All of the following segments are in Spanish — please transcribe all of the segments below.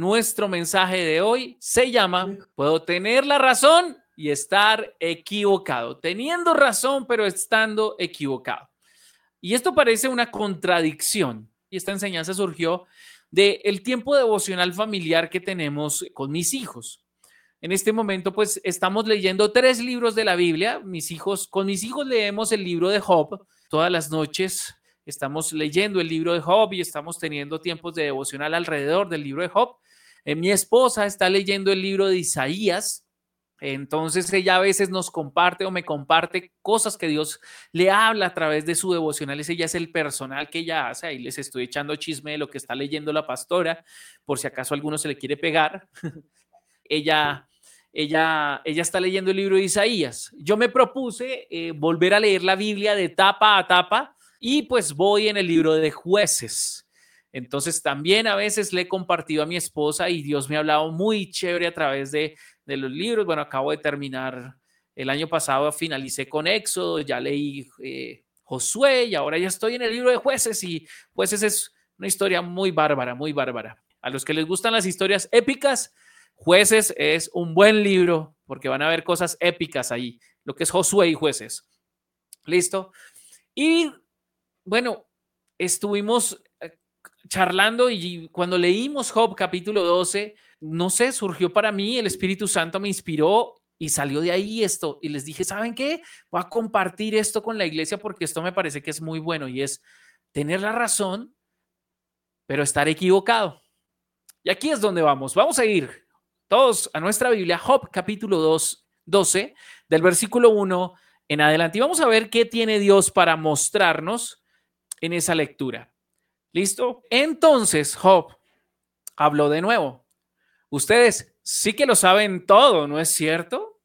nuestro mensaje de hoy se llama Puedo tener la razón y estar equivocado. Teniendo razón, pero estando equivocado. Y esto parece una contradicción. Y esta enseñanza surgió del el tiempo devocional familiar que tenemos con mis hijos. En este momento, pues estamos leyendo tres libros de la Biblia. Mis hijos, con mis hijos leemos el libro de Job todas las noches. Estamos leyendo el libro de Job y estamos teniendo tiempos de devocional alrededor del libro de Job. Eh, mi esposa está leyendo el libro de Isaías. Entonces ella a veces nos comparte o me comparte cosas que Dios le habla a través de su devocional. Ella es el personal que ella hace. Ahí les estoy echando chisme de lo que está leyendo la pastora, por si acaso alguno se le quiere pegar. ella ella, ella está leyendo el libro de Isaías. Yo me propuse eh, volver a leer la Biblia de tapa a tapa y pues voy en el libro de jueces. Entonces también a veces le he compartido a mi esposa y Dios me ha hablado muy chévere a través de, los libros. Bueno, acabo de terminar el año pasado, finalicé con Éxodo, ya leí eh, Josué y ahora ya estoy en el libro de jueces y jueces es una historia muy bárbara, muy bárbara. A los que les gustan las historias épicas, Jueces es un buen libro porque van a ver cosas épicas ahí, lo que es Josué y jueces. ¿Listo? Y bueno, estuvimos charlando y cuando leímos Job capítulo 12, no sé, surgió para mí, el Espíritu Santo me inspiró y salió de ahí esto. Y les dije, ¿saben qué? Voy a compartir esto con la iglesia porque esto me parece que es muy bueno y es tener la razón, pero estar equivocado. Y aquí es donde vamos. Vamos a ir todos a nuestra Biblia, Job capítulo 2, 12, del versículo 1 en adelante. Y vamos a ver qué tiene Dios para mostrarnos en esa lectura. ¿Listo? Entonces Job habló de nuevo. Ustedes sí que lo saben todo, ¿no es cierto?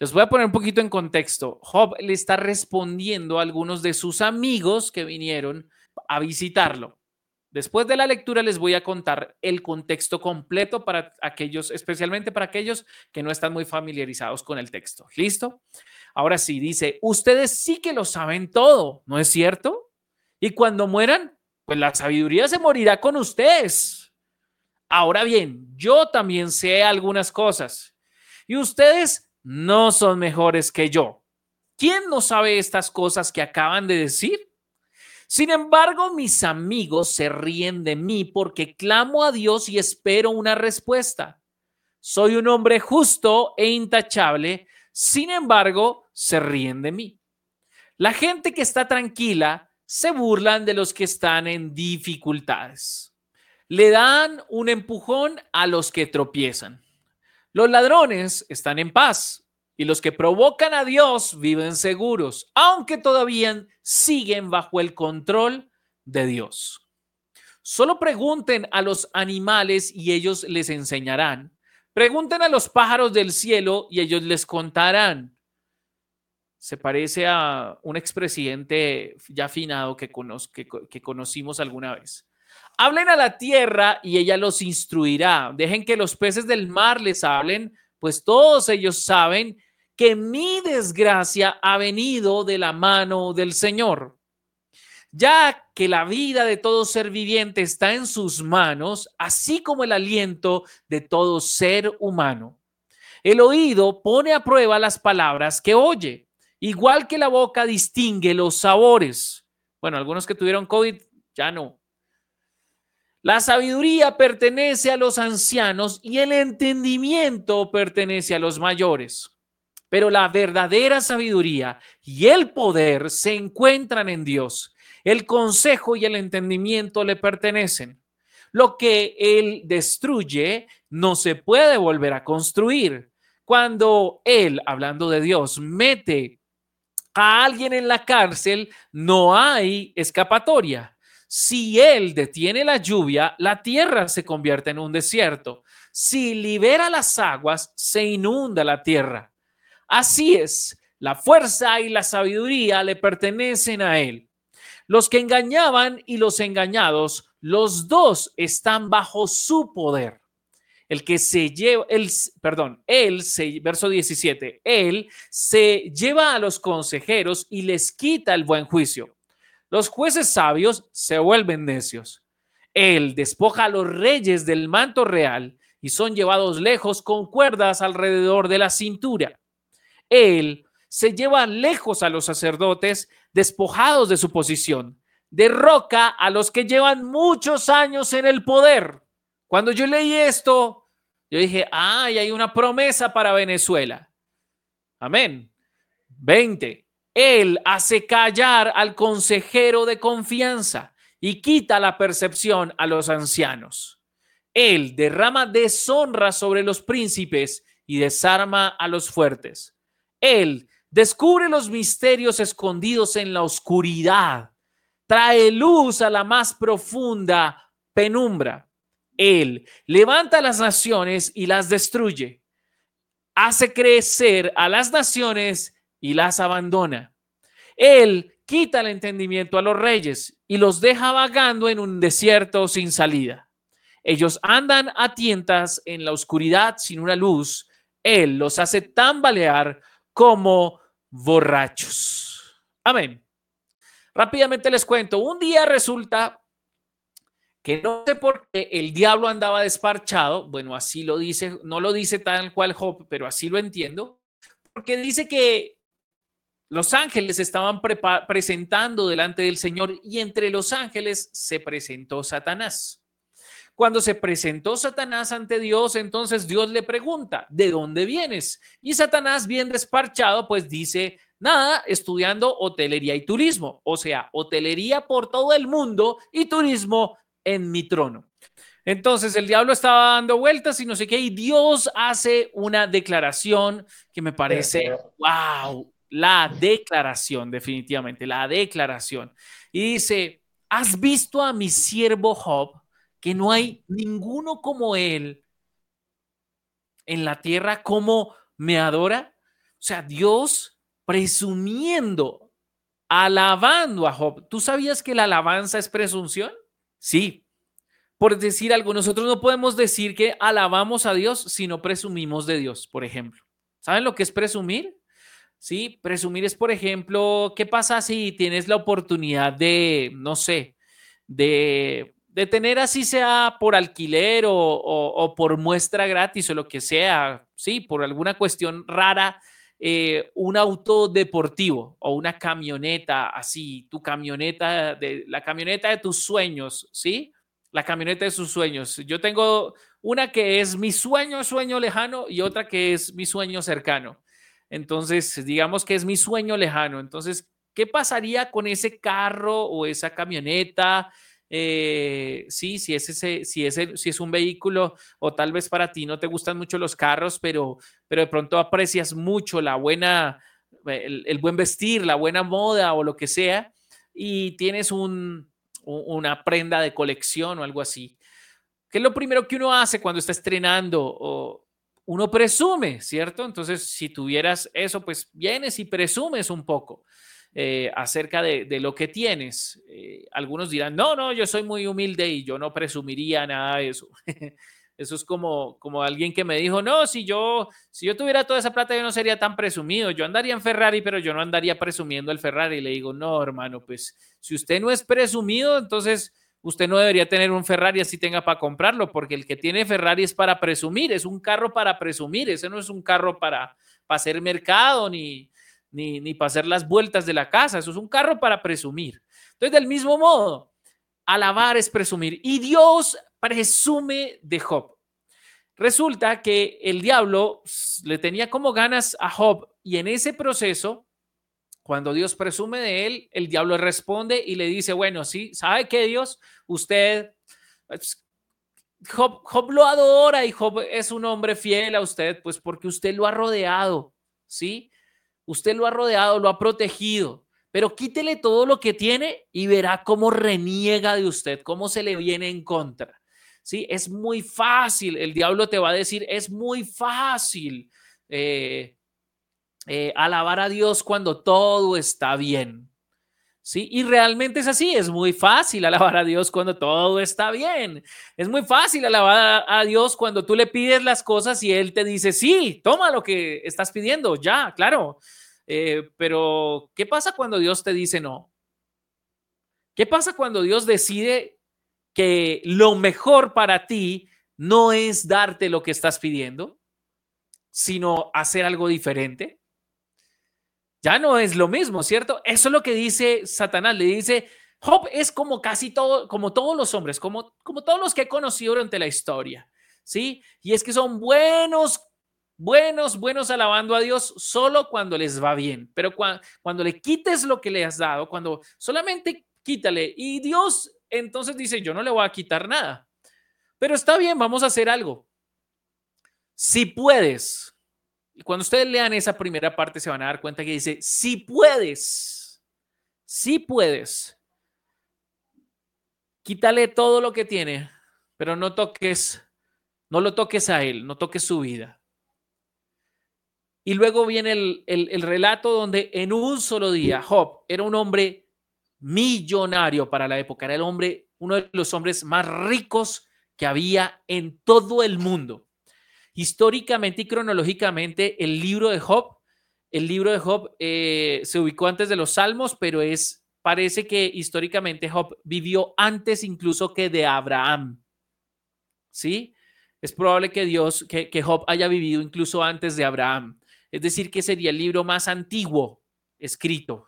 Les voy a poner un poquito en contexto. Job le está respondiendo a algunos de sus amigos que vinieron a visitarlo. Después de la lectura les voy a contar el contexto completo para aquellos, especialmente para aquellos que no están muy familiarizados con el texto. ¿Listo? Ahora sí, dice, ustedes sí que lo saben todo, ¿no es cierto? Y cuando mueran, pues la sabiduría se morirá con ustedes. Ahora bien, yo también sé algunas cosas y ustedes no son mejores que yo. ¿Quién no sabe estas cosas que acaban de decir? Sin embargo, mis amigos se ríen de mí porque clamo a Dios y espero una respuesta. Soy un hombre justo e intachable, sin embargo, se ríen de mí. La gente que está tranquila se burlan de los que están en dificultades. Le dan un empujón a los que tropiezan. Los ladrones están en paz y los que provocan a Dios viven seguros, aunque todavía siguen bajo el control de Dios. Solo pregunten a los animales y ellos les enseñarán. Pregunten a los pájaros del cielo y ellos les contarán. Se parece a un expresidente ya afinado que, que conocimos alguna vez. Hablen a la tierra y ella los instruirá. Dejen que los peces del mar les hablen, pues todos ellos saben que mi desgracia ha venido de la mano del Señor. Ya que la vida de todo ser viviente está en sus manos, así como el aliento de todo ser humano. El oído pone a prueba las palabras que oye, igual que la boca distingue los sabores. Bueno, algunos que tuvieron COVID ya no. La sabiduría pertenece a los ancianos y el entendimiento pertenece a los mayores. Pero la verdadera sabiduría y el poder se encuentran en Dios. El consejo y el entendimiento le pertenecen. Lo que Él destruye no se puede volver a construir. Cuando Él, hablando de Dios, mete a alguien en la cárcel, no hay escapatoria. Si Él detiene la lluvia, la tierra se convierte en un desierto. Si libera las aguas, se inunda la tierra. Así es, la fuerza y la sabiduría le pertenecen a Él. Los que engañaban y los engañados, los dos están bajo su poder. El que se lleva, el, perdón, él, se, verso 17, él se lleva a los consejeros y les quita el buen juicio. Los jueces sabios se vuelven necios. Él despoja a los reyes del manto real y son llevados lejos con cuerdas alrededor de la cintura. Él se lleva lejos a los sacerdotes despojados de su posición, derroca a los que llevan muchos años en el poder. Cuando yo leí esto, yo dije, ay, hay una promesa para Venezuela. Amén. 20. Él hace callar al consejero de confianza y quita la percepción a los ancianos. Él derrama deshonra sobre los príncipes y desarma a los fuertes. Él descubre los misterios escondidos en la oscuridad, trae luz a la más profunda penumbra. Él levanta las naciones y las destruye, hace crecer a las naciones y las abandona. Él quita el entendimiento a los reyes y los deja vagando en un desierto sin salida. Ellos andan a tientas en la oscuridad sin una luz. Él los hace tambalear como borrachos. Amén. Rápidamente les cuento, un día resulta que no sé por qué el diablo andaba desparchado, bueno, así lo dice, no lo dice tal cual Job, pero así lo entiendo, porque dice que los ángeles estaban presentando delante del Señor y entre los ángeles se presentó Satanás. Cuando se presentó Satanás ante Dios, entonces Dios le pregunta, ¿de dónde vienes? Y Satanás, bien desparchado, pues dice, nada, estudiando hotelería y turismo, o sea, hotelería por todo el mundo y turismo en mi trono. Entonces el diablo estaba dando vueltas y no sé qué, y Dios hace una declaración que me parece, wow, la declaración, definitivamente, la declaración. Y dice, ¿has visto a mi siervo Job, que no hay ninguno como él en la tierra, como me adora? O sea, Dios presumiendo, alabando a Job. ¿Tú sabías que la alabanza es presunción? Sí. Por decir algo, nosotros no podemos decir que alabamos a Dios si no presumimos de Dios, por ejemplo. ¿Saben lo que es presumir? ¿sí? Presumir es, por ejemplo, ¿qué pasa si tienes la oportunidad de, no sé, de, tener así sea por alquiler o, por muestra gratis o lo que sea, ¿sí? Por alguna cuestión rara, eh, un auto deportivo o una camioneta así, tu camioneta, de, la camioneta de tus sueños, ¿sí? La camioneta de sus sueños. Yo tengo una que es mi sueño, sueño lejano y otra que es mi sueño cercano. Entonces, digamos que es mi sueño lejano. Entonces, ¿qué pasaría con ese carro o esa camioneta? Eh, sí, si es, ese, si, es si es un vehículo o tal vez para ti no te gustan mucho los carros, pero, pero de pronto aprecias mucho la buena, el, buen vestir, la buena moda o lo que sea, y tienes un, una prenda de colección o algo así. ¿Qué es lo primero que uno hace cuando está estrenando o, uno presume, ¿cierto? Entonces, si tuvieras eso, pues vienes y presumes un poco eh, acerca de, lo que tienes. Eh, algunos dirán, no, no, yo soy muy humilde y yo no presumiría nada de eso. eso es como, como alguien que me dijo, no, si yo, si yo tuviera toda esa plata, yo no sería tan presumido. Yo andaría en Ferrari, pero yo no andaría presumiendo el Ferrari. Le digo, no, hermano, pues si usted no es presumido, entonces usted no debería tener un Ferrari así tenga para comprarlo, porque el que tiene Ferrari es para presumir, es un carro para presumir, ese no es un carro para, para hacer mercado ni, ni, ni para hacer las vueltas de la casa, eso es un carro para presumir. Entonces, del mismo modo, alabar es presumir y Dios presume de Job. Resulta que el diablo le tenía como ganas a Job y en ese proceso cuando Dios presume de él, el diablo responde y le dice, bueno, sí, ¿sabe qué Dios? Usted, pues, Job, Job, lo adora y Job es un hombre fiel a usted, pues porque usted lo ha rodeado, ¿sí? Usted lo ha rodeado, lo ha protegido, pero quítele todo lo que tiene y verá cómo reniega de usted, cómo se le viene en contra. Sí, es muy fácil, el diablo te va a decir, es muy fácil eh, eh, alabar a Dios cuando todo está bien. ¿Sí? Y realmente es así, es muy fácil alabar a Dios cuando todo está bien. Es muy fácil alabar a Dios cuando tú le pides las cosas y Él te dice, sí, toma lo que estás pidiendo, ya, claro. Eh, pero, ¿qué pasa cuando Dios te dice no? ¿Qué pasa cuando Dios decide que lo mejor para ti no es darte lo que estás pidiendo, sino hacer algo diferente? Ya no es lo mismo, ¿cierto? Eso es lo que dice Satanás. Le dice, Job es como casi todo, como todos los hombres, como, como todos los que he conocido durante la historia, ¿sí? Y es que son buenos, buenos, buenos alabando a Dios solo cuando les va bien, pero cuando le quites lo que le has dado, cuando solamente quítale y Dios entonces dice, yo no le voy a quitar nada. Pero está bien, vamos a hacer algo. Si puedes, cuando ustedes lean esa primera parte se van a dar cuenta que dice, si puedes, si puedes quítale todo lo que tiene, pero no toques, no lo toques a él, no toques su vida. Y luego viene el, el, relato donde en un solo día Job era un hombre millonario para la época, era el hombre, uno de los hombres más ricos que había en todo el mundo. Históricamente y cronológicamente, el libro de Job, el libro de Job eh, se ubicó antes de los Salmos, pero es parece que históricamente Job vivió antes incluso que de Abraham. ¿Sí? Es probable que Dios, que, que Job haya vivido incluso antes de Abraham. Es decir, que sería el libro más antiguo escrito.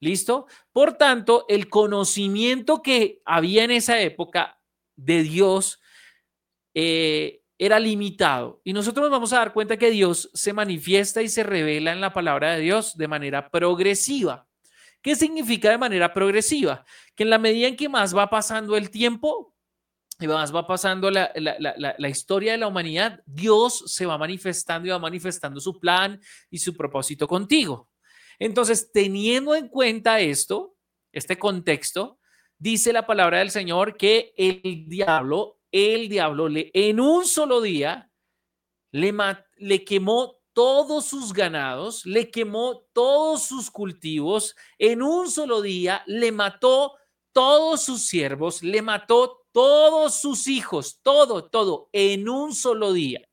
¿Listo? Por tanto, el conocimiento que había en esa época de Dios eh, era limitado. Y nosotros nos vamos a dar cuenta que Dios se manifiesta y se revela en la palabra de Dios de manera progresiva. ¿Qué significa de manera progresiva? Que en la medida en que más va pasando el tiempo y más va pasando la, historia de la humanidad, Dios se va manifestando y va manifestando su plan y su propósito contigo. Entonces, teniendo en cuenta esto, este contexto, dice la palabra del Señor que el diablo, el diablo, le, en un solo día le, le quemó todos sus ganados, le quemó todos sus cultivos, en un solo día le mató todos sus siervos, le mató todos sus hijos, todo, todo, en un solo día.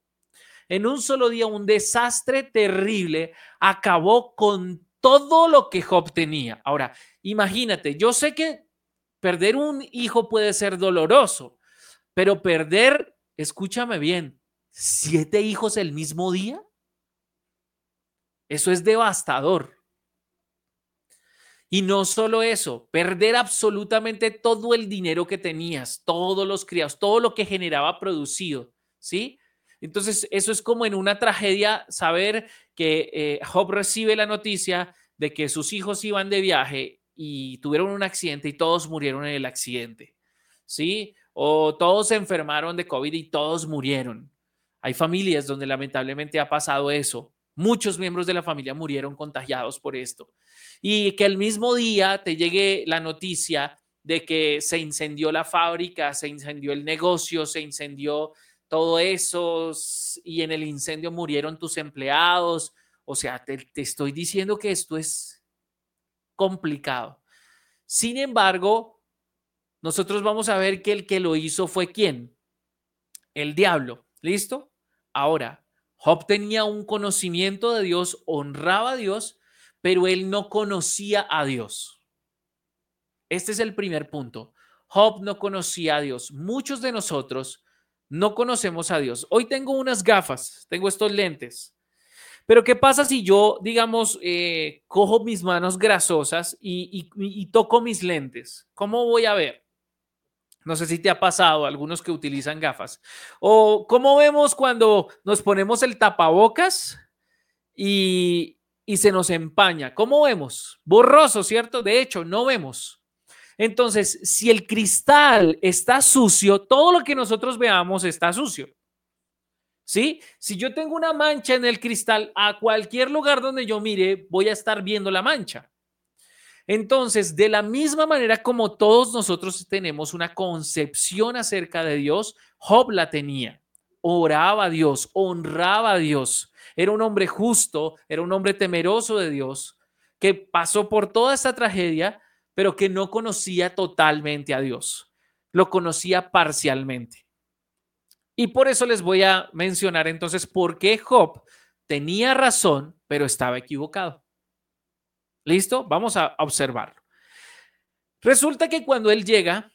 En un solo día, un desastre terrible acabó con todo lo que Job tenía. Ahora, imagínate, yo sé que perder un hijo puede ser doloroso, pero perder, escúchame bien, siete hijos el mismo día. Eso es devastador. Y no solo eso, perder absolutamente todo el dinero que tenías, todos los criados, todo lo que generaba producido, ¿sí? Entonces, eso es como en una tragedia saber que eh, Job recibe la noticia de que sus hijos iban de viaje y tuvieron un accidente y todos murieron en el accidente, ¿sí? O todos se enfermaron de COVID y todos murieron. Hay familias donde lamentablemente ha pasado eso. Muchos miembros de la familia murieron contagiados por esto. Y que el mismo día te llegue la noticia de que se incendió la fábrica, se incendió el negocio, se incendió todo eso y en el incendio murieron tus empleados. O sea, te, te estoy diciendo que esto es complicado. Sin embargo, nosotros vamos a ver que el que lo hizo fue quién? El diablo. ¿Listo? Ahora, Job tenía un conocimiento de Dios, honraba a Dios, pero él no conocía a Dios. Este es el primer punto. Job no conocía a Dios. Muchos de nosotros no conocemos a Dios. Hoy tengo unas gafas, tengo estos lentes. Pero ¿qué pasa si yo, digamos, eh, cojo mis manos grasosas y toco mis lentes? ¿Cómo voy a ver? No sé si te ha pasado, algunos que utilizan gafas. O cómo vemos cuando nos ponemos el tapabocas y, y se nos empaña. ¿Cómo vemos? Borroso, ¿cierto? De hecho, no vemos. Entonces, si el cristal está sucio, todo lo que nosotros veamos está sucio. ¿Sí? Si yo tengo una mancha en el cristal, a cualquier lugar donde yo mire, voy a estar viendo la mancha. Entonces, de la misma manera como todos nosotros tenemos una concepción acerca de Dios, Job la tenía. Oraba a Dios, honraba a Dios. Era un hombre justo, era un hombre temeroso de Dios, que pasó por toda esta tragedia, pero que no conocía totalmente a Dios. Lo conocía parcialmente. Y por eso les voy a mencionar entonces por qué Job tenía razón, pero estaba equivocado. ¿Listo? Vamos a observarlo. Resulta que cuando él llega,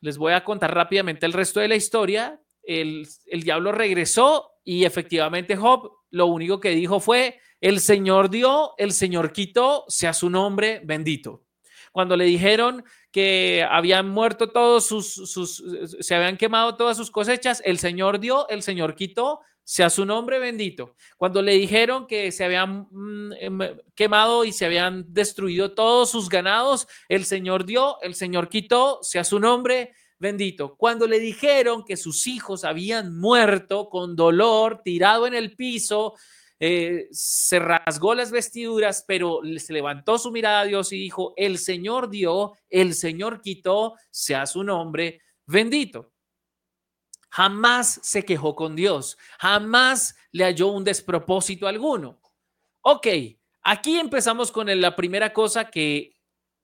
les voy a contar rápidamente el resto de la historia. El, el diablo regresó y efectivamente Job lo único que dijo fue, el Señor dio, el Señor quitó, sea su nombre bendito. Cuando le dijeron que habían muerto todos sus, sus, se habían quemado todas sus cosechas, el Señor dio, el Señor quitó, sea su nombre bendito. Cuando le dijeron que se habían mm, em, quemado y se habían destruido todos sus ganados, el Señor dio, el Señor quitó, sea su nombre bendito. Cuando le dijeron que sus hijos habían muerto con dolor, tirado en el piso, eh, se rasgó las vestiduras, pero se levantó su mirada a Dios y dijo, el Señor dio, el Señor quitó, sea su nombre bendito. Jamás se quejó con Dios, jamás le halló un despropósito alguno. Ok, aquí empezamos con la primera cosa que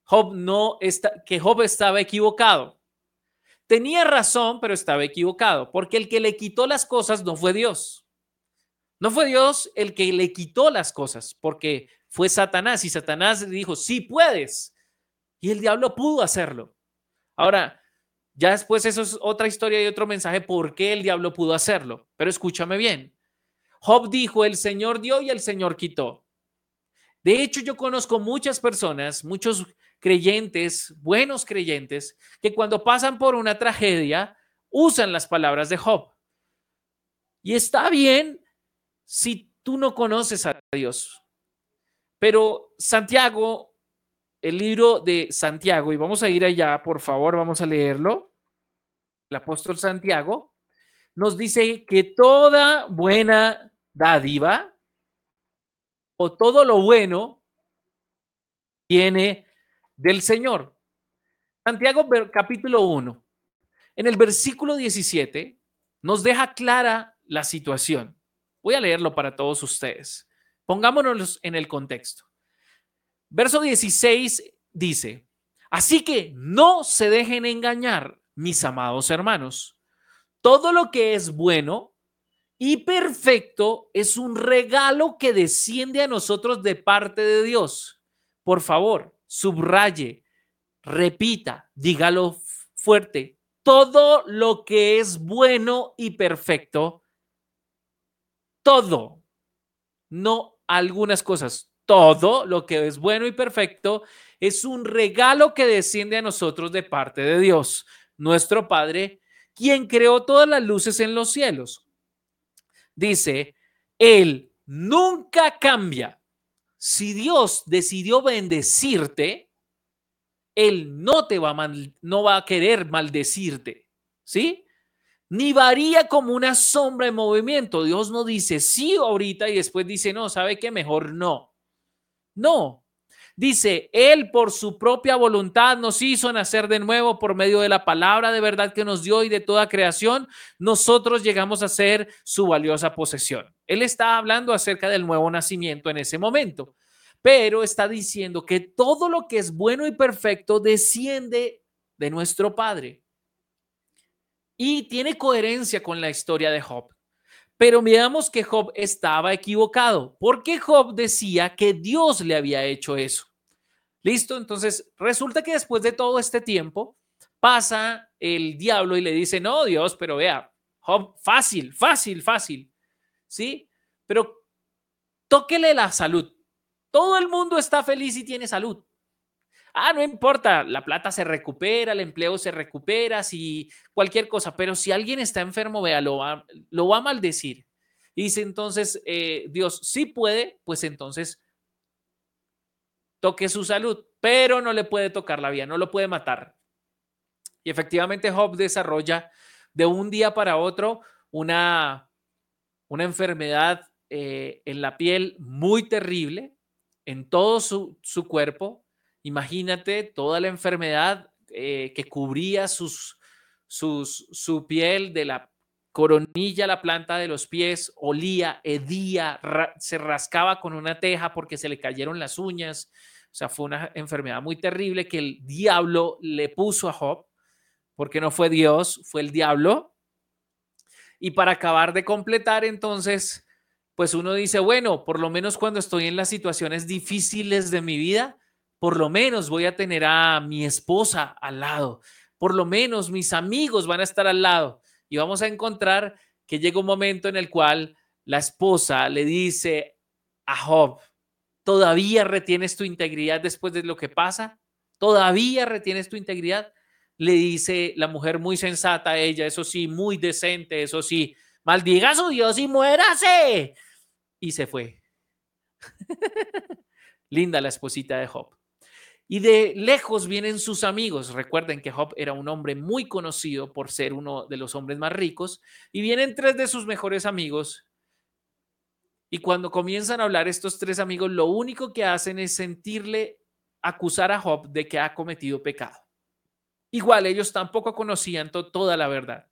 Job no está, que Job estaba equivocado. Tenía razón, pero estaba equivocado, porque el que le quitó las cosas no fue Dios. No fue Dios el que le quitó las cosas, porque fue Satanás y Satanás le dijo, sí puedes. Y el diablo pudo hacerlo. Ahora, ya después eso es otra historia y otro mensaje por qué el diablo pudo hacerlo. Pero escúchame bien. Job dijo, el Señor dio y el Señor quitó. De hecho, yo conozco muchas personas, muchos creyentes, buenos creyentes, que cuando pasan por una tragedia usan las palabras de Job. Y está bien si tú no conoces a Dios. Pero Santiago el libro de Santiago, y vamos a ir allá, por favor, vamos a leerlo. El apóstol Santiago nos dice que toda buena dádiva o todo lo bueno viene del Señor. Santiago capítulo 1, en el versículo 17, nos deja clara la situación. Voy a leerlo para todos ustedes. Pongámonos en el contexto. Verso 16 dice, así que no se dejen engañar, mis amados hermanos. Todo lo que es bueno y perfecto es un regalo que desciende a nosotros de parte de Dios. Por favor, subraye, repita, dígalo fuerte. Todo lo que es bueno y perfecto, todo, no algunas cosas, todo lo que es bueno y perfecto es un regalo que desciende a nosotros de parte de Dios, nuestro Padre, quien creó todas las luces en los cielos. Dice, Él nunca cambia. Si Dios decidió bendecirte, Él no te va a, no va a querer maldecirte, ¿sí? Ni varía como una sombra en movimiento. Dios no dice sí ahorita y después dice no, ¿sabe qué? Mejor no. No. Dice, Él por su propia voluntad nos hizo nacer de nuevo por medio de la palabra de verdad que nos dio y de toda creación, nosotros llegamos a ser su valiosa posesión. Él está hablando acerca del nuevo nacimiento en ese momento, pero está diciendo que todo lo que es bueno y perfecto desciende de nuestro Padre. Y tiene coherencia con la historia de Job. Pero miramos que Job estaba equivocado, porque Job decía que Dios le había hecho eso. ¿Listo? Entonces, resulta que después de todo este tiempo, pasa el diablo y le dice, no, Dios, pero vea, Job, fácil, fácil, fácil. ¿Sí? Pero tóquele la salud. Todo el mundo está feliz y tiene salud. Ah, no importa, la plata se recupera, el empleo se recupera, si cualquier cosa, pero si alguien está enfermo, vea, lo va, lo va a maldecir. Y dice entonces, eh, Dios sí puede, pues entonces toque su salud, pero no le puede tocar la vida, no lo puede matar. Y efectivamente Job desarrolla de un día para otro una, una enfermedad eh, en la piel muy terrible, en todo su, su cuerpo, Imagínate toda la enfermedad eh, que cubría sus, sus, su piel de la coronilla a la planta de los pies, olía, hedía, se rascaba con una teja porque se le cayeron las uñas. O sea, fue una enfermedad muy terrible que el diablo le puso a Job, porque no fue Dios, fue el diablo. Y para acabar de completar, entonces, pues uno dice, bueno, por lo menos cuando estoy en las situaciones difíciles de mi vida, por lo menos voy a tener a mi esposa al lado, por lo menos mis amigos van a estar al lado. Y vamos a encontrar que llega un momento en el cual la esposa le dice a Job, ¿todavía retienes tu integridad después de lo que pasa? ¿Todavía retienes tu integridad? Le dice la mujer muy sensata a ella, eso sí, muy decente, eso sí, maldiga a su Dios y muérase. Y se fue. Linda la esposita de Job. Y de lejos vienen sus amigos. Recuerden que Job era un hombre muy conocido por ser uno de los hombres más ricos. Y vienen tres de sus mejores amigos. Y cuando comienzan a hablar estos tres amigos, lo único que hacen es sentirle acusar a Job de que ha cometido pecado. Igual ellos tampoco conocían toda la verdad.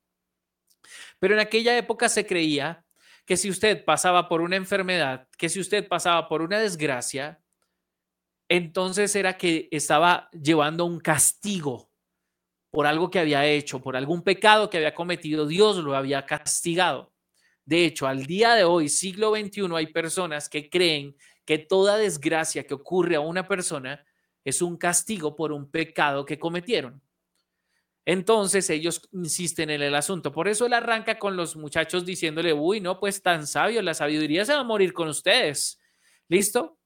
Pero en aquella época se creía que si usted pasaba por una enfermedad, que si usted pasaba por una desgracia, entonces era que estaba llevando un castigo por algo que había hecho, por algún pecado que había cometido, Dios lo había castigado. De hecho, al día de hoy, siglo XXI, hay personas que creen que toda desgracia que ocurre a una persona es un castigo por un pecado que cometieron. Entonces ellos insisten en el asunto. Por eso él arranca con los muchachos diciéndole, uy, no, pues tan sabio, la sabiduría se va a morir con ustedes. ¿Listo?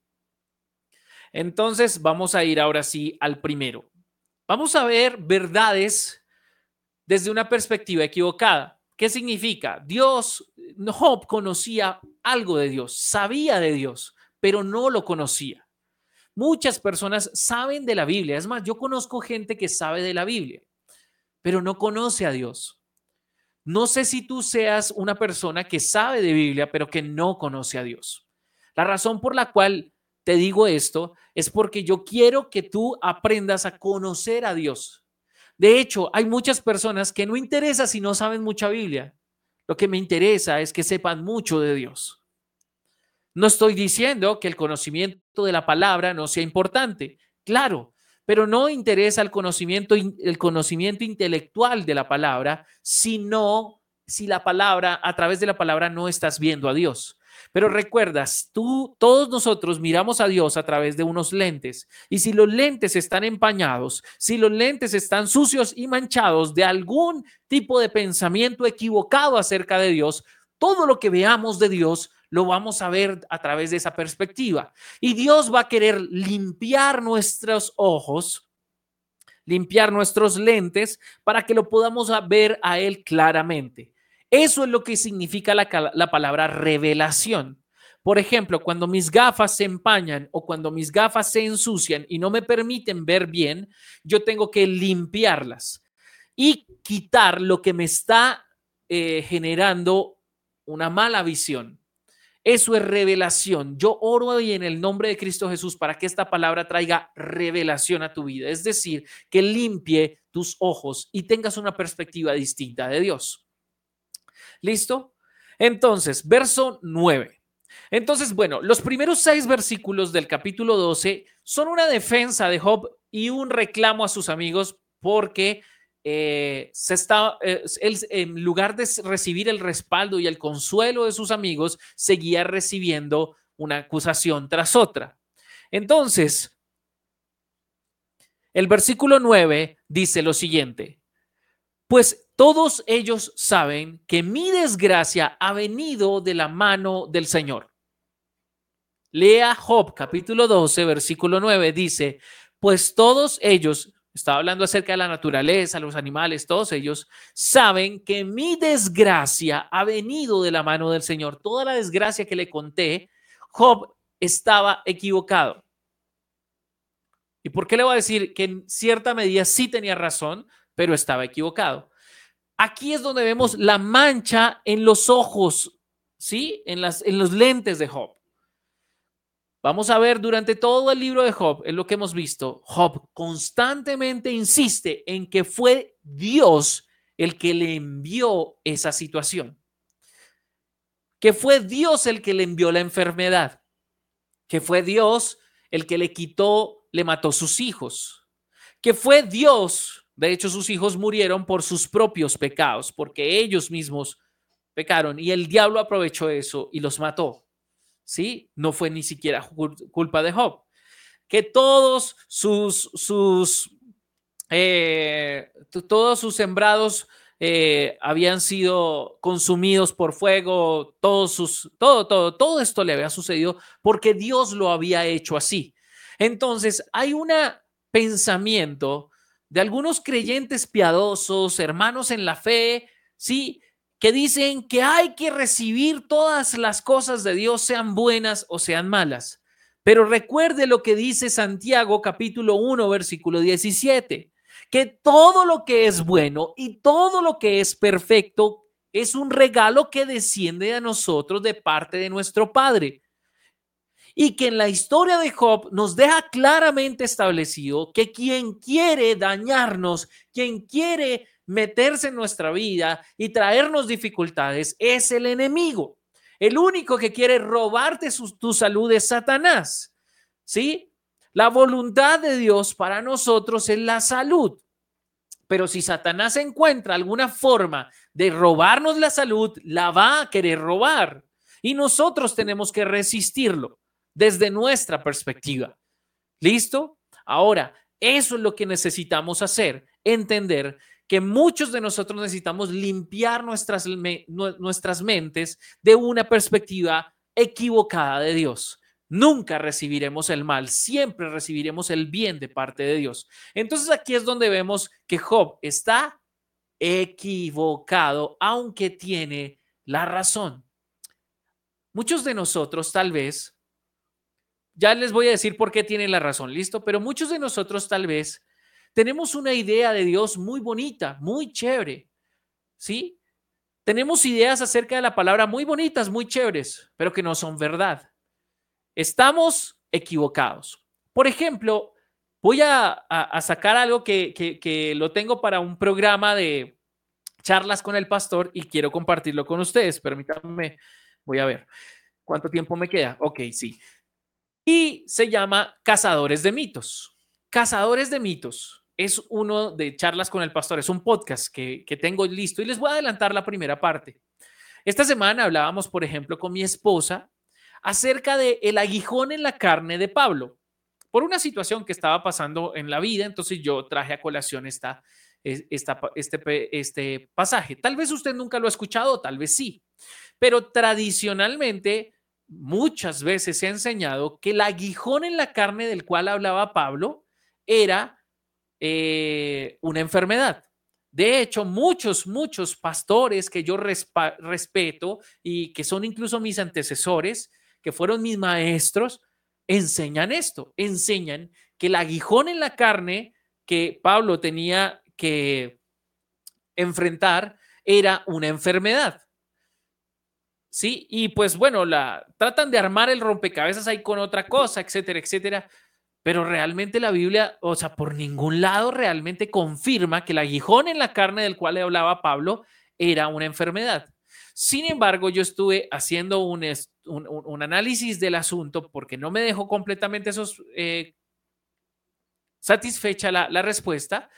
Entonces vamos a ir ahora sí al primero. Vamos a ver verdades desde una perspectiva equivocada. ¿Qué significa? Dios, Job conocía algo de Dios, sabía de Dios, pero no lo conocía. Muchas personas saben de la Biblia. Es más, yo conozco gente que sabe de la Biblia, pero no conoce a Dios. No sé si tú seas una persona que sabe de Biblia, pero que no conoce a Dios. La razón por la cual te digo esto es porque yo quiero que tú aprendas a conocer a Dios. De hecho, hay muchas personas que no interesa si no saben mucha Biblia. Lo que me interesa es que sepan mucho de Dios. No estoy diciendo que el conocimiento de la palabra no sea importante, claro, pero no interesa el conocimiento, el conocimiento intelectual de la palabra, sino si la palabra, a través de la palabra no estás viendo a Dios. Pero recuerdas, tú, todos nosotros miramos a Dios a través de unos lentes. Y si los lentes están empañados, si los lentes están sucios y manchados de algún tipo de pensamiento equivocado acerca de Dios, todo lo que veamos de Dios lo vamos a ver a través de esa perspectiva. Y Dios va a querer limpiar nuestros ojos, limpiar nuestros lentes para que lo podamos ver a Él claramente. Eso es lo que significa la, palabra revelación. Por ejemplo, cuando mis gafas se empañan o cuando mis gafas se ensucian y no me permiten ver bien, yo tengo que limpiarlas y quitar lo que me está eh, generando una mala visión. Eso es revelación. Yo oro hoy en el nombre de Cristo Jesús para que esta palabra traiga revelación a tu vida, es decir, que limpie tus ojos y tengas una perspectiva distinta de Dios. ¿Listo? Entonces, verso 9. Entonces, bueno, los primeros seis versículos del capítulo 12 son una defensa de Job y un reclamo a sus amigos porque eh, se está, eh, él, en lugar de recibir el respaldo y el consuelo de sus amigos, seguía recibiendo una acusación tras otra. Entonces, el versículo 9 dice lo siguiente, pues todos ellos saben que mi desgracia ha venido de la mano del Señor. Lea Job capítulo 12, versículo 9, dice, pues todos ellos, estaba hablando acerca de la naturaleza, los animales, todos ellos saben que mi desgracia ha venido de la mano del Señor. Toda la desgracia que le conté, Job estaba equivocado. ¿Y por qué le voy a decir que en cierta medida sí tenía razón, pero estaba equivocado? Aquí es donde vemos la mancha en los ojos, ¿sí? En, las, en los lentes de Job. Vamos a ver durante todo el libro de Job, en lo que hemos visto, Job constantemente insiste en que fue Dios el que le envió esa situación. Que fue Dios el que le envió la enfermedad. Que fue Dios el que le quitó, le mató sus hijos. Que fue Dios de hecho, sus hijos murieron por sus propios pecados, porque ellos mismos pecaron y el diablo aprovechó eso y los mató. ¿Sí? No fue ni siquiera culpa de Job. Que todos sus, sus eh, todos sus sembrados eh, habían sido consumidos por fuego, todos sus, todo, todo, todo esto le había sucedido porque Dios lo había hecho así. Entonces, hay un pensamiento de algunos creyentes piadosos, hermanos en la fe, sí, que dicen que hay que recibir todas las cosas de Dios, sean buenas o sean malas. Pero recuerde lo que dice Santiago capítulo 1, versículo 17 que todo lo que es bueno y todo lo que es perfecto es un regalo que desciende a nosotros de parte de nuestro Padre. Y que en la historia de Job nos deja claramente establecido que quien quiere dañarnos, quien quiere meterse en nuestra vida y traernos dificultades es el enemigo. El único que quiere robarte tu salud es Satanás. ¿Sí? La voluntad de Dios para nosotros es la salud. Pero si Satanás encuentra alguna forma de robarnos la salud, la va a querer robar. Y nosotros tenemos que resistirlo desde nuestra perspectiva. ¿Listo? Ahora, eso es lo que necesitamos hacer, entender que muchos de nosotros necesitamos limpiar nuestras, nuestras mentes de una perspectiva equivocada de Dios. Nunca recibiremos el mal, siempre recibiremos el bien de parte de Dios. Entonces aquí es donde vemos que Job está equivocado, aunque tiene la razón. Muchos de nosotros tal vez, ya les voy a decir por qué tienen la razón, listo, pero muchos de nosotros tal vez tenemos una idea de Dios muy bonita, muy chévere, ¿sí? Tenemos ideas acerca de la palabra muy bonitas, muy chéveres, pero que no son verdad. Estamos equivocados. Por ejemplo, voy a, sacar algo que, lo tengo para un programa de charlas con el pastor y quiero compartirlo con ustedes. Permítanme, voy a ver cuánto tiempo me queda. Ok, sí. Y se llama Cazadores de Mitos. Cazadores de Mitos es uno de charlas con el pastor, es un podcast que, que tengo listo y les voy a adelantar la primera parte. Esta semana hablábamos, por ejemplo, con mi esposa acerca de el aguijón en la carne de Pablo. Por una situación que estaba pasando en la vida, entonces yo traje a colación esta, este, este pasaje. Tal vez usted nunca lo ha escuchado, tal vez sí, pero tradicionalmente muchas veces se ha enseñado que el aguijón en la carne del cual hablaba Pablo era eh, una enfermedad. De hecho, muchos, muchos pastores que yo respeto y que son incluso mis antecesores, que fueron mis maestros, enseñan esto, enseñan que el aguijón en la carne que Pablo tenía que enfrentar era una enfermedad. Sí, y pues bueno, la tratan de armar el rompecabezas ahí con otra cosa, etcétera, etcétera, pero realmente la Biblia, o sea, por ningún lado realmente confirma que el aguijón en la carne del cual le hablaba Pablo era una enfermedad. Sin embargo, yo estuve haciendo un, análisis del asunto porque no me dejó completamente eh, satisfecha la, la respuesta.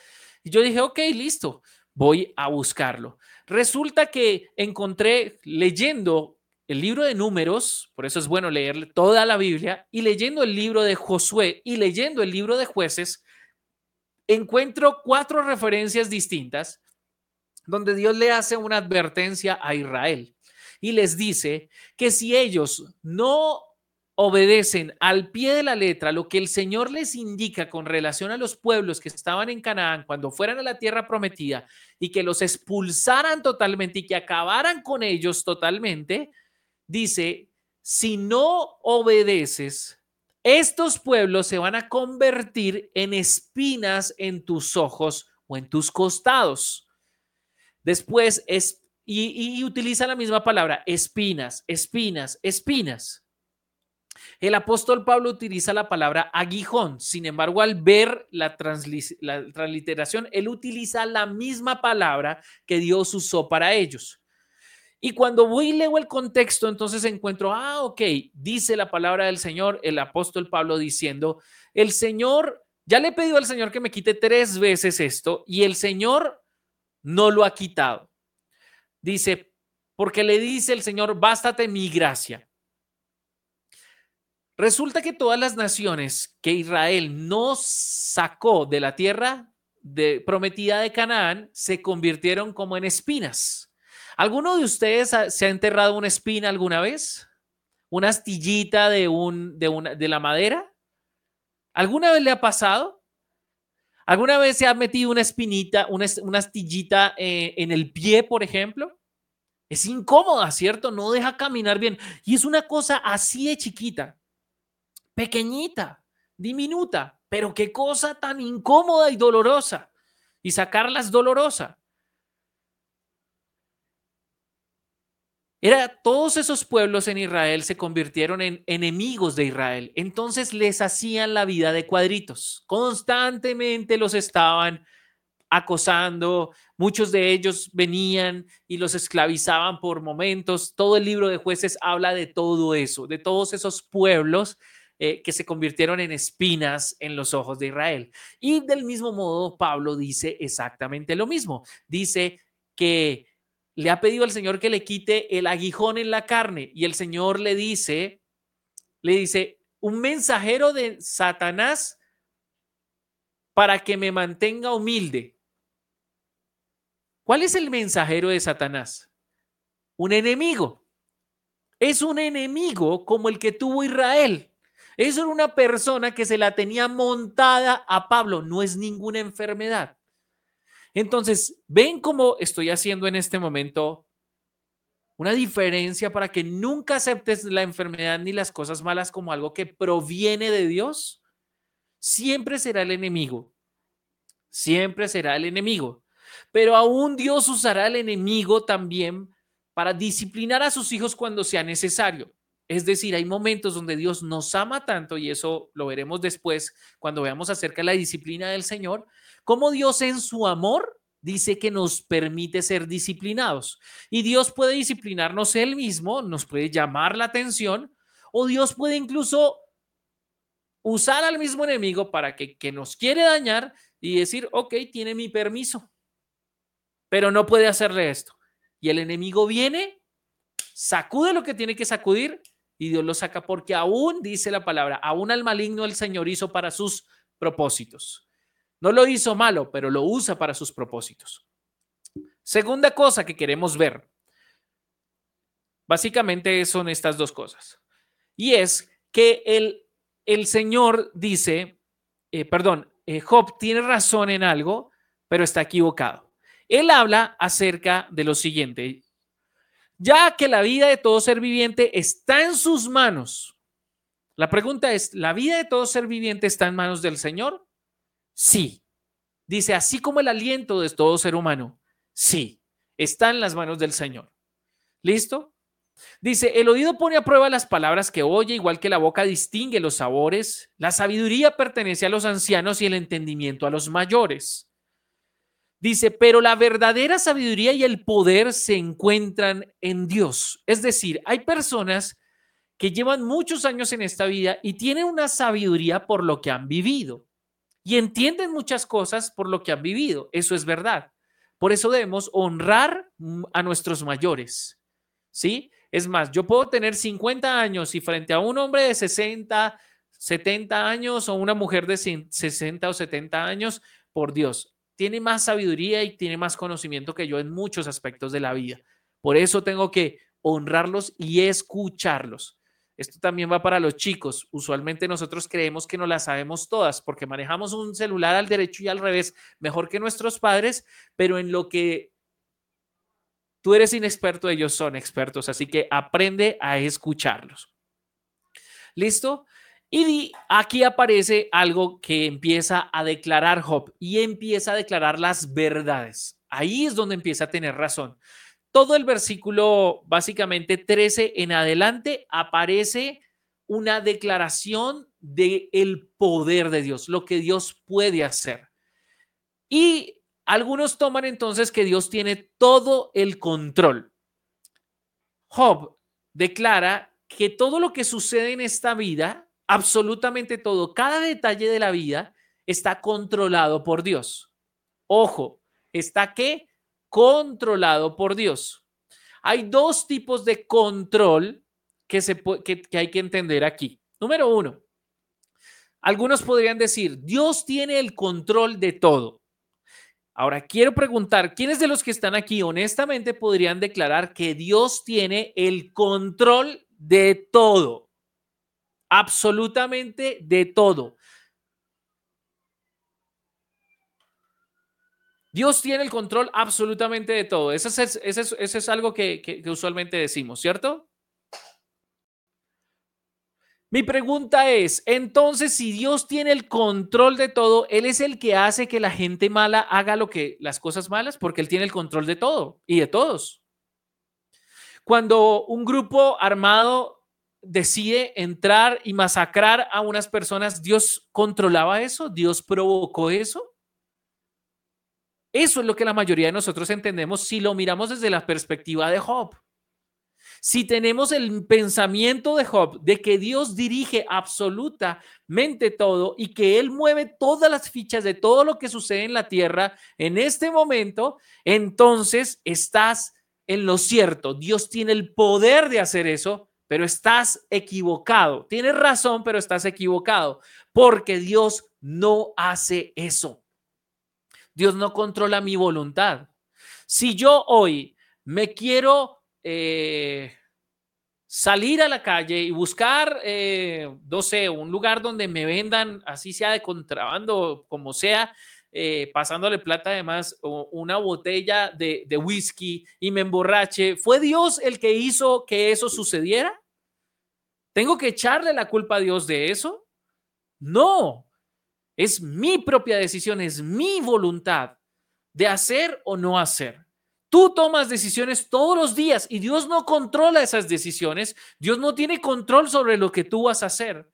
Y yo dije, ok, listo, voy a buscarlo. Resulta que encontré leyendo el libro de números, por eso es bueno leer toda la Biblia, y leyendo el libro de Josué y leyendo el libro de jueces, encuentro cuatro referencias distintas donde Dios le hace una advertencia a Israel y les dice que si ellos no obedecen al pie de la letra lo que el Señor les indica con relación a los pueblos que estaban en Canaán cuando fueran a la tierra prometida y que los expulsaran totalmente y que acabaran con ellos totalmente, dice, si no obedeces, estos pueblos se van a convertir en espinas en tus ojos o en tus costados. Después es, y, utiliza la misma palabra, espinas, espinas, espinas. El apóstol Pablo utiliza la palabra aguijón, sin embargo, al ver la, la, transliteración, él utiliza la misma palabra que Dios usó para ellos. Y cuando voy y leo el contexto, entonces encuentro, ah, ok, dice la palabra del Señor, el apóstol Pablo diciendo, el Señor, ya le he pedido al Señor que me quite tres veces esto, y el Señor no lo ha quitado. Dice, porque le dice el Señor, bástate mi gracia. Resulta que todas las naciones que Israel no sacó de la tierra de, prometida de Canaán se convirtieron como en espinas. ¿Alguno de ustedes se ha enterrado una espina alguna vez? ¿Una astillita de, un, de, una, de la madera? ¿Alguna vez le ha pasado? ¿Alguna vez se ha metido una espinita, una, astillita eh, en el pie, por ejemplo? Es incómoda, ¿cierto? No deja caminar bien. Y es una cosa así de chiquita, pequeñita, diminuta, pero qué cosa tan incómoda y dolorosa. Y sacarla es dolorosa. Era todos esos pueblos en Israel se convirtieron en enemigos de Israel. Entonces les hacían la vida de cuadritos. Constantemente los estaban acosando, muchos de ellos venían y los esclavizaban por momentos. Todo el libro de jueces habla de todo eso, de todos esos pueblos eh, que se convirtieron en espinas en los ojos de Israel. Y del mismo modo, Pablo dice exactamente lo mismo. Dice que le ha pedido al Señor que le quite el aguijón en la carne y el Señor le dice, le dice, un mensajero de Satanás para que me mantenga humilde. ¿Cuál es el mensajero de Satanás? Un enemigo. Es un enemigo como el que tuvo Israel. Eso era una persona que se la tenía montada a Pablo, no es ninguna enfermedad. Entonces, ven cómo estoy haciendo en este momento una diferencia para que nunca aceptes la enfermedad ni las cosas malas como algo que proviene de Dios. Siempre será el enemigo. Siempre será el enemigo. Pero aún Dios usará el enemigo también para disciplinar a sus hijos cuando sea necesario. Es decir, hay momentos donde Dios nos ama tanto, y eso lo veremos después cuando veamos acerca de la disciplina del Señor, como Dios en su amor dice que nos permite ser disciplinados. Y Dios puede disciplinarnos él mismo, nos puede llamar la atención, o Dios puede incluso usar al mismo enemigo para que, que nos quiere dañar y decir, ok, tiene mi permiso, pero no puede hacerle esto. Y el enemigo viene, sacude lo que tiene que sacudir y Dios lo saca porque aún, dice la palabra, aún al maligno el Señor hizo para sus propósitos. No lo hizo malo, pero lo usa para sus propósitos. Segunda cosa que queremos ver, básicamente son estas dos cosas. Y es que el, el Señor dice, eh, perdón, eh, Job tiene razón en algo, pero está equivocado. Él habla acerca de lo siguiente, ya que la vida de todo ser viviente está en sus manos. La pregunta es, ¿la vida de todo ser viviente está en manos del Señor? Sí. Dice, así como el aliento de todo ser humano, sí, está en las manos del Señor. ¿Listo? Dice, el oído pone a prueba las palabras que oye, igual que la boca distingue los sabores. La sabiduría pertenece a los ancianos y el entendimiento a los mayores. Dice, pero la verdadera sabiduría y el poder se encuentran en Dios. Es decir, hay personas que llevan muchos años en esta vida y tienen una sabiduría por lo que han vivido y entienden muchas cosas por lo que han vivido. Eso es verdad. Por eso debemos honrar a nuestros mayores. ¿Sí? Es más, yo puedo tener 50 años y frente a un hombre de 60, 70 años o una mujer de 60 o 70 años, por Dios, tiene más sabiduría y tiene más conocimiento que yo en muchos aspectos de la vida. Por eso tengo que honrarlos y escucharlos. Esto también va para los chicos. Usualmente nosotros creemos que no las sabemos todas porque manejamos un celular al derecho y al revés mejor que nuestros padres, pero en lo que tú eres inexperto, ellos son expertos. Así que aprende a escucharlos. ¿Listo? Y aquí aparece algo que empieza a declarar Job y empieza a declarar las verdades. Ahí es donde empieza a tener razón. Todo el versículo, básicamente 13 en adelante, aparece una declaración del el poder de Dios, lo que Dios puede hacer. Y algunos toman entonces que Dios tiene todo el control. Job declara que todo lo que sucede en esta vida absolutamente todo, cada detalle de la vida está controlado por Dios. Ojo, ¿está qué? Controlado por Dios. Hay dos tipos de control que, se, que, hay que entender aquí. Número uno, algunos podrían decir, Dios tiene el control de todo. Ahora, quiero preguntar, ¿quiénes de los que están aquí honestamente podrían declarar que Dios tiene el control de todo? Absolutamente de todo. Dios tiene el control absolutamente de todo. Eso es, algo que usualmente decimos, ¿cierto? Mi pregunta es, entonces, si Dios tiene el control de todo, Él es el que hace que la gente mala haga lo que las cosas malas, porque Él tiene el control de todo y de todos. Cuando un grupo armado decide entrar y masacrar a unas personas, ¿Dios controlaba eso? ¿Dios provocó eso? Eso es lo que la mayoría de nosotros entendemos si lo miramos desde la perspectiva de Job. Si tenemos el pensamiento de Job de que Dios dirige absolutamente todo y que Él mueve todas las fichas de todo lo que sucede en la tierra en este momento, entonces estás en lo cierto. Dios tiene el poder de hacer eso, pero estás equivocado. Tienes razón, pero estás equivocado, porque Dios no hace eso. Dios no controla mi voluntad. Si yo hoy me quiero eh, salir a la calle y buscar, eh, no sé, un lugar donde me vendan, así sea de contrabando, como sea, eh, pasándole plata además, una botella de whisky y me emborrache, ¿fue Dios el que hizo que eso sucediera? ¿Tengo que echarle la culpa a Dios de eso? No, es mi propia decisión, es mi voluntad de hacer o no hacer. Tú tomas decisiones todos los días y Dios no controla esas decisiones. Dios no tiene control sobre lo que tú vas a hacer.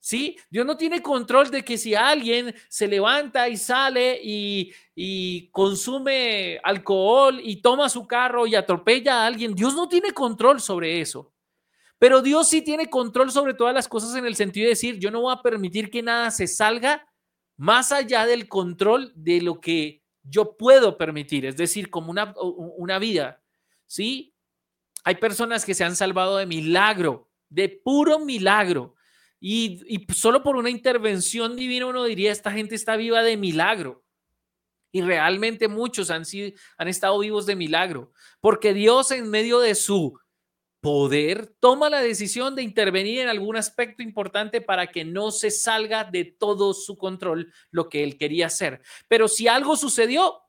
¿Sí? Dios no tiene control de que si alguien se levanta y sale y, consume alcohol y toma su carro y atropella a alguien, Dios no tiene control sobre eso. Pero Dios sí tiene control sobre todas las cosas en el sentido de decir, yo no voy a permitir que nada se salga más allá del control de lo que yo puedo permitir, es decir, como una, una vida, ¿sí? Hay personas que se han salvado de milagro, de puro milagro. Y, solo por una intervención divina uno diría, esta gente está viva de milagro. Y realmente muchos han, sido, han estado vivos de milagro, porque Dios en medio de su poder toma la decisión de intervenir en algún aspecto importante para que no se salga de todo su control lo que él quería hacer. Pero si algo sucedió,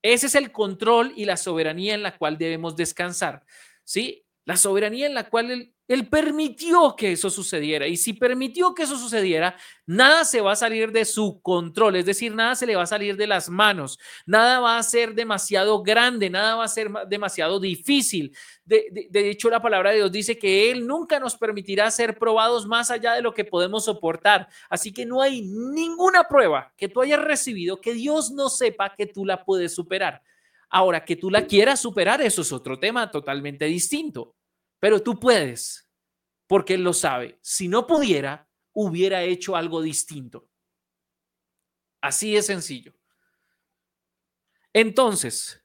ese es el control y la soberanía en la cual debemos descansar. ¿Sí? La soberanía en la cual él permitió que eso sucediera y si permitió que eso sucediera, nada se va a salir de su control, es decir, nada se le va a salir de las manos, nada va a ser demasiado grande, nada va a ser demasiado difícil. De, hecho, la palabra de Dios dice que Él nunca nos permitirá ser probados más allá de lo que podemos soportar. Así que no hay ninguna prueba que tú hayas recibido que Dios no sepa que tú la puedes superar. Ahora, que tú la quieras superar, eso es otro tema totalmente distinto. Pero tú puedes, porque Él lo sabe. Si no pudiera, hubiera hecho algo distinto. Así es sencillo. Entonces,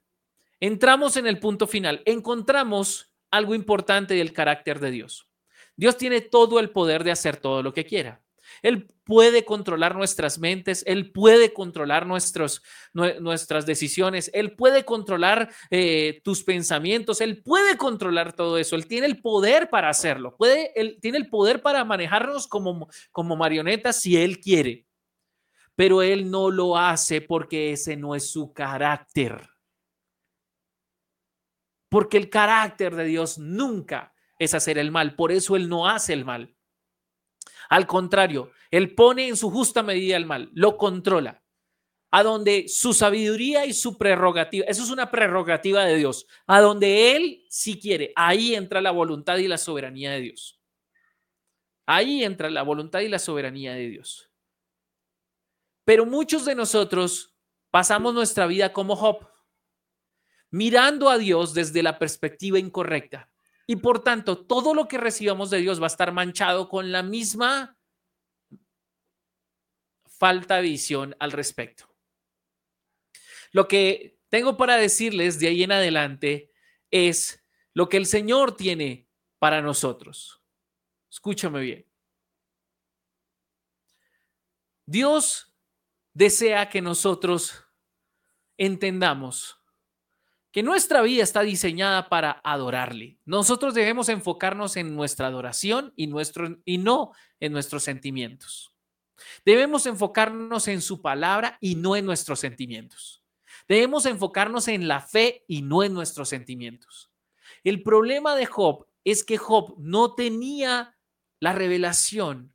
entramos en el punto final. Encontramos algo importante del carácter de Dios. Dios tiene todo el poder de hacer todo lo que quiera. Él puede controlar nuestras mentes, Él puede controlar nuestros, nuestras decisiones, Él puede controlar eh, tus pensamientos, Él puede controlar todo eso, Él tiene el poder para hacerlo, puede, Él tiene el poder para manejarnos como, como marionetas si Él quiere, pero Él no lo hace porque ese no es su carácter. Porque el carácter de Dios nunca es hacer el mal, por eso Él no hace el mal. Al contrario, Él pone en su justa medida el mal, lo controla. A donde su sabiduría y su prerrogativa, eso es una prerrogativa de Dios, a donde Él si quiere, ahí entra la voluntad y la soberanía de Dios. Ahí entra la voluntad y la soberanía de Dios. Pero muchos de nosotros pasamos nuestra vida como Job, mirando a Dios desde la perspectiva incorrecta. Y por tanto, todo lo que recibamos de Dios va a estar manchado con la misma falta de visión al respecto. Lo que tengo para decirles de ahí en adelante es lo que el Señor tiene para nosotros. Escúchame bien. Dios desea que nosotros entendamos que nuestra vida está diseñada para adorarle. Nosotros debemos enfocarnos en nuestra adoración y, nuestro, y no en nuestros sentimientos. Debemos enfocarnos en su palabra y no en nuestros sentimientos. Debemos enfocarnos en la fe y no en nuestros sentimientos. El problema de Job es que Job no tenía la revelación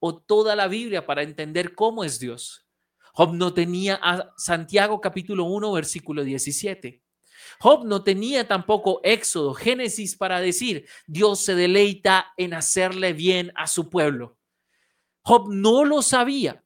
o toda la Biblia para entender cómo es Dios. Job no tenía a Santiago capítulo 1 versículo 17. Job no tenía tampoco Éxodo, Génesis para decir, Dios se deleita en hacerle bien a su pueblo. Job no lo sabía.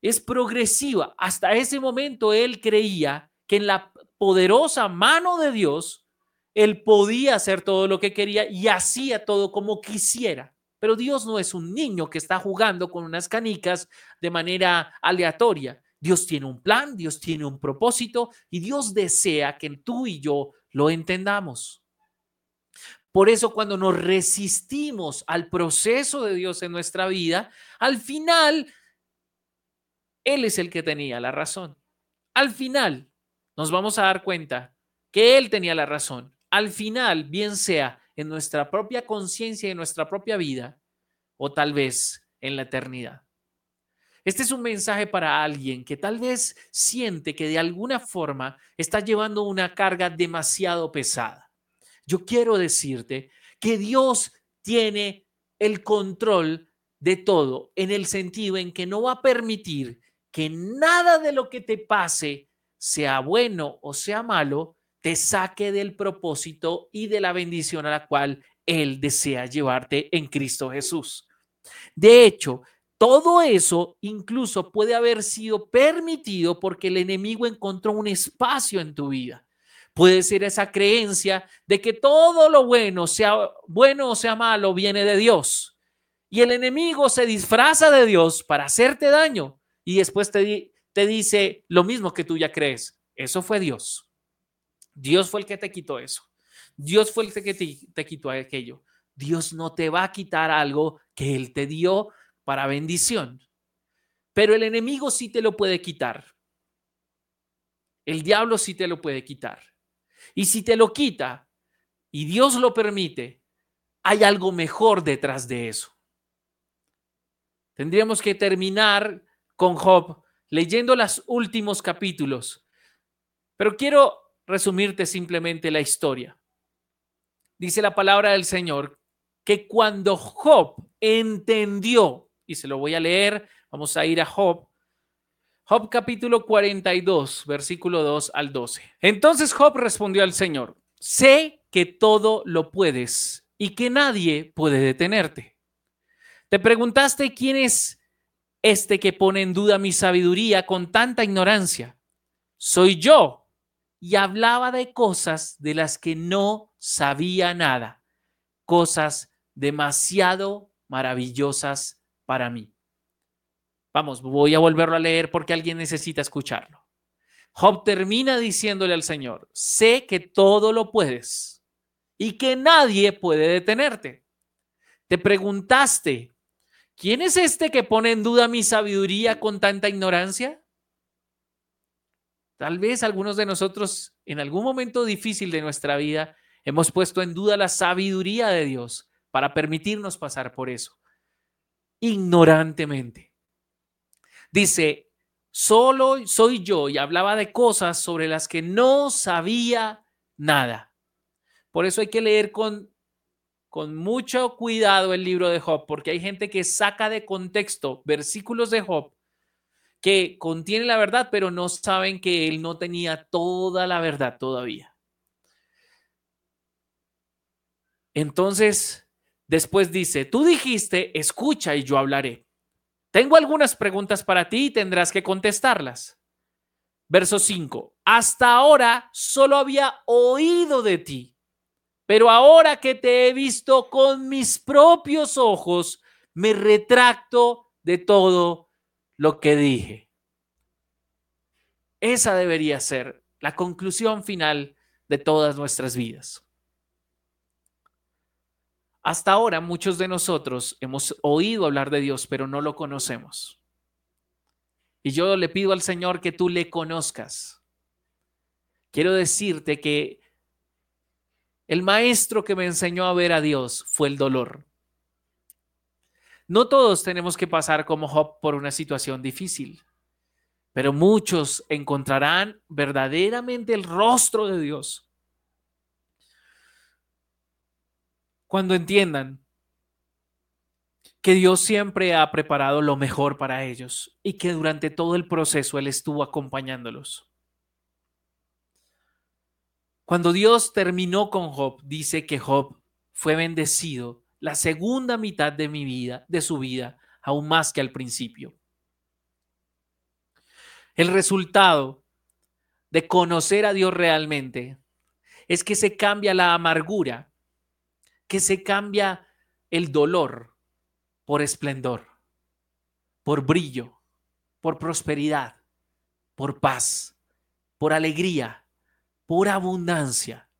Es progresiva. Hasta ese momento él creía que en la poderosa mano de Dios, él podía hacer todo lo que quería y hacía todo como quisiera. Pero Dios no es un niño que está jugando con unas canicas de manera aleatoria. Dios tiene un plan, Dios tiene un propósito y Dios desea que tú y yo lo entendamos. Por eso cuando nos resistimos al proceso de Dios en nuestra vida, al final, Él es el que tenía la razón. Al final, nos vamos a dar cuenta que Él tenía la razón. Al final, bien sea en nuestra propia conciencia y en nuestra propia vida, o tal vez en la eternidad. Este es un mensaje para alguien que tal vez siente que de alguna forma está llevando una carga demasiado pesada. Yo quiero decirte que Dios tiene el control de todo en el sentido en que no va a permitir que nada de lo que te pase, sea bueno o sea malo, te saque del propósito y de la bendición a la cual Él desea llevarte en Cristo Jesús. De hecho, todo eso incluso puede haber sido permitido porque el enemigo encontró un espacio en tu vida. Puede ser esa creencia de que todo lo bueno, sea bueno o sea malo, viene de Dios. Y el enemigo se disfraza de Dios para hacerte daño y después te, dice lo mismo que tú ya crees. Eso fue Dios. Dios fue el que te quitó eso. Dios fue el que te quitó aquello. Dios no te va a quitar algo que Él te dio para bendición. Pero el enemigo sí te lo puede quitar. El diablo sí te lo puede quitar. Y si te lo quita y Dios lo permite, hay algo mejor detrás de eso. Tendríamos que terminar con Job leyendo los últimos capítulos. Pero quiero resumirte simplemente la historia. Dice la palabra del Señor que cuando Job entendió y se lo voy a leer. Vamos a ir a Job. Job capítulo 42, versículo 2 al 12. Entonces Job respondió al Señor, sé que todo lo puedes y que nadie puede detenerte. Te preguntaste quién es este que pone en duda mi sabiduría con tanta ignorancia. Soy yo. Y hablaba de cosas de las que no sabía nada, cosas demasiado maravillosas para mí. Vamos, voy a volverlo a leer porque alguien necesita escucharlo. Job termina diciéndole al Señor, sé que todo lo puedes y que nadie puede detenerte. Te preguntaste, ¿quién es este que pone en duda mi sabiduría con tanta ignorancia? Tal vez algunos de nosotros en algún momento difícil de nuestra vida hemos puesto en duda la sabiduría de Dios para permitirnos pasar por eso ignorantemente. Dice, solo soy yo y hablaba de cosas sobre las que no sabía nada. Por eso hay que leer con, con mucho cuidado el libro de Job, porque hay gente que saca de contexto versículos de Job que contienen la verdad, pero no saben que él no tenía toda la verdad todavía. Entonces, Después dice, tú dijiste, escucha y yo hablaré. Tengo algunas preguntas para ti y tendrás que contestarlas. Verso 5. Hasta ahora solo había oído de ti, pero ahora que te he visto con mis propios ojos, me retracto de todo lo que dije. Esa debería ser la conclusión final de todas nuestras vidas. Hasta ahora muchos de nosotros hemos oído hablar de Dios, pero no lo conocemos. Y yo le pido al Señor que tú le conozcas, quiero decirte que el maestro que me enseñó a ver a Dios fue el dolor. No todos tenemos que pasar como Job por una situación difícil, pero muchos encontrarán verdaderamente el rostro de Dios cuando entiendan que Dios siempre ha preparado lo mejor para ellos y que durante todo el proceso Él estuvo acompañándolos. Cuando Dios terminó con Job, dice que Job fue bendecido la segunda mitad de mi vida, de su vida, aún más que al principio. El resultado de conocer a Dios realmente es que se cambia la amargura, que se cambia el dolor por esplendor, por brillo, por prosperidad, por paz, por alegría, por abundancia.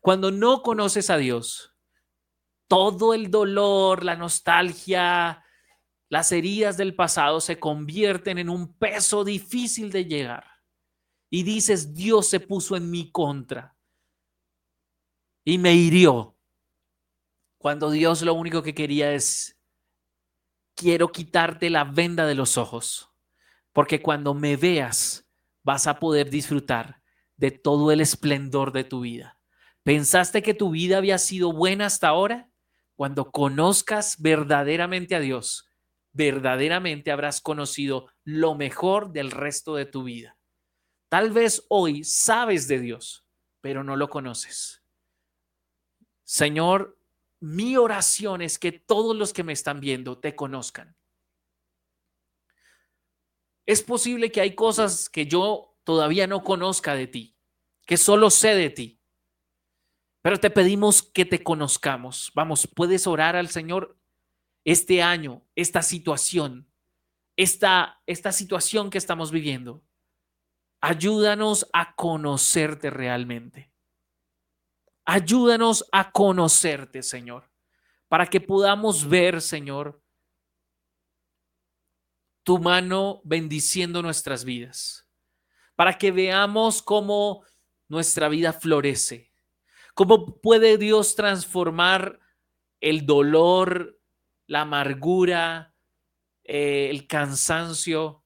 Cuando no conoces a Dios, todo el dolor, la nostalgia, las heridas del pasado se convierten en un peso difícil de llegar. Y dices, Dios se puso en mi contra y me hirió. Cuando Dios lo único que quería es, quiero quitarte la venda de los ojos, porque cuando me veas vas a poder disfrutar de todo el esplendor de tu vida. ¿Pensaste que tu vida había sido buena hasta ahora? Cuando conozcas verdaderamente a Dios, verdaderamente habrás conocido lo mejor del resto de tu vida. Tal vez hoy sabes de Dios, pero no lo conoces. Señor, mi oración es que todos los que me están viendo te conozcan. Es posible que hay cosas que yo todavía no conozca de ti, que solo sé de ti. Pero te pedimos que te conozcamos. Vamos, puedes orar al Señor este año, esta situación, esta, esta situación que estamos viviendo. Ayúdanos a conocerte realmente. Ayúdanos a conocerte, Señor, para que podamos ver, Señor, tu mano bendiciendo nuestras vidas, para que veamos cómo nuestra vida florece, ¿Cómo puede Dios transformar el dolor, la amargura, eh, el cansancio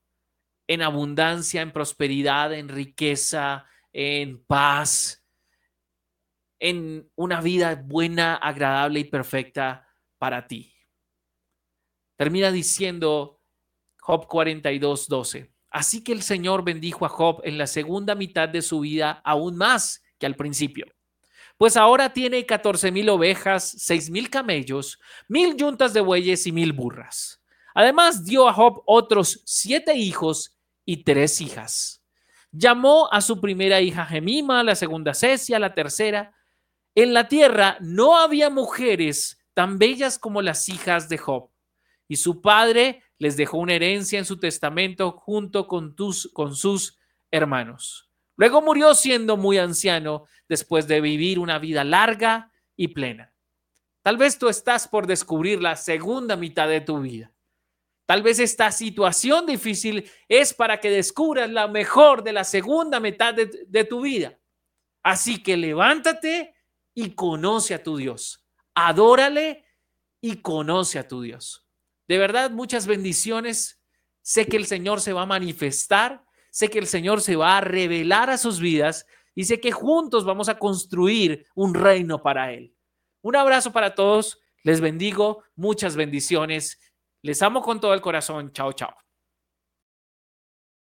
en abundancia, en prosperidad, en riqueza, en paz, en una vida buena, agradable y perfecta para ti? Termina diciendo Job 42, 12. Así que el Señor bendijo a Job en la segunda mitad de su vida aún más que al principio pues ahora tiene catorce mil ovejas, seis mil camellos, mil yuntas de bueyes y mil burras. Además dio a Job otros siete hijos y tres hijas. Llamó a su primera hija Gemima, la segunda Cecia, la tercera. En la tierra no había mujeres tan bellas como las hijas de Job. Y su padre les dejó una herencia en su testamento junto con, tus, con sus hermanos. Luego murió siendo muy anciano después de vivir una vida larga y plena. Tal vez tú estás por descubrir la segunda mitad de tu vida. Tal vez esta situación difícil es para que descubras la mejor de la segunda mitad de, tu vida. Así que levántate y conoce a tu Dios. Adórale y conoce a tu Dios. De verdad, muchas bendiciones. Sé que el Señor se va a manifestar sé que el Señor se va a revelar a sus vidas y sé que juntos vamos a construir un reino para Él. Un abrazo para todos, les bendigo, muchas bendiciones, les amo con todo el corazón, chao, chao.